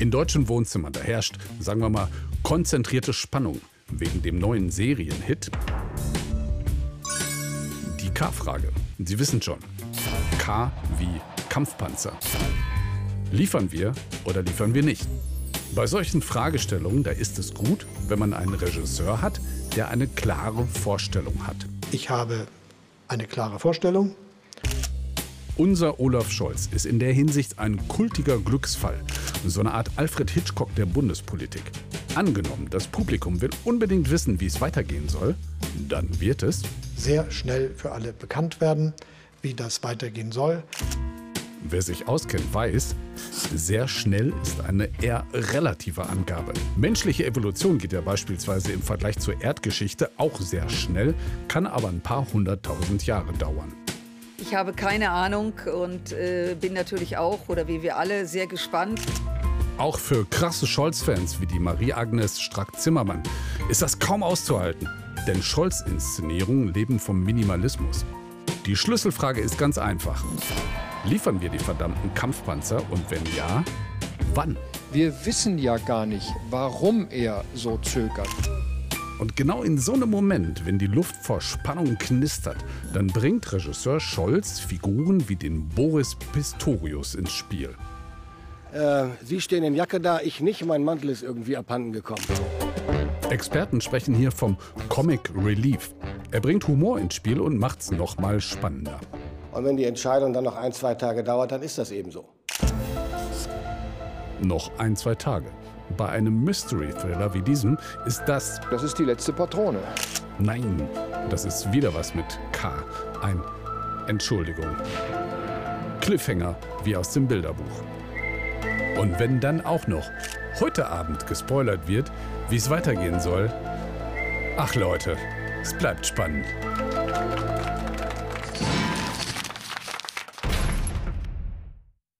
In deutschen Wohnzimmern, da herrscht, sagen wir mal, konzentrierte Spannung wegen dem neuen Serienhit. Die K-Frage. Sie wissen schon. K wie Kampfpanzer. Liefern wir oder liefern wir nicht? Bei solchen Fragestellungen, da ist es gut, wenn man einen Regisseur hat, der eine klare Vorstellung hat. Ich habe eine klare Vorstellung. Unser Olaf Scholz ist in der Hinsicht ein kultiger Glücksfall, so eine Art Alfred Hitchcock der Bundespolitik. Angenommen, das Publikum will unbedingt wissen, wie es weitergehen soll, dann wird es sehr schnell für alle bekannt werden, wie das weitergehen soll. Wer sich auskennt, weiß, sehr schnell ist eine eher relative Angabe. Menschliche Evolution geht ja beispielsweise im Vergleich zur Erdgeschichte auch sehr schnell, kann aber ein paar hunderttausend Jahre dauern. Ich habe keine Ahnung und äh, bin natürlich auch, oder wie wir alle, sehr gespannt. Auch für krasse Scholz-Fans wie die Marie-Agnes Strack-Zimmermann ist das kaum auszuhalten. Denn Scholz-Inszenierungen leben vom Minimalismus. Die Schlüsselfrage ist ganz einfach. Liefern wir die verdammten Kampfpanzer und wenn ja, wann? Wir wissen ja gar nicht, warum er so zögert. Und genau in so einem Moment, wenn die Luft vor Spannung knistert, dann bringt Regisseur Scholz Figuren wie den Boris Pistorius ins Spiel. Äh, Sie stehen in Jacke da, ich nicht, mein Mantel ist irgendwie abhanden gekommen. Experten sprechen hier vom Comic Relief. Er bringt Humor ins Spiel und macht's noch mal spannender. Und wenn die Entscheidung dann noch ein, zwei Tage dauert, dann ist das eben so. Noch ein, zwei Tage. Bei einem Mystery-Thriller wie diesem ist das. Das ist die letzte Patrone. Nein, das ist wieder was mit K. Ein Entschuldigung. Cliffhanger wie aus dem Bilderbuch. Und wenn dann auch noch heute Abend gespoilert wird, wie es weitergehen soll. Ach Leute, es bleibt spannend.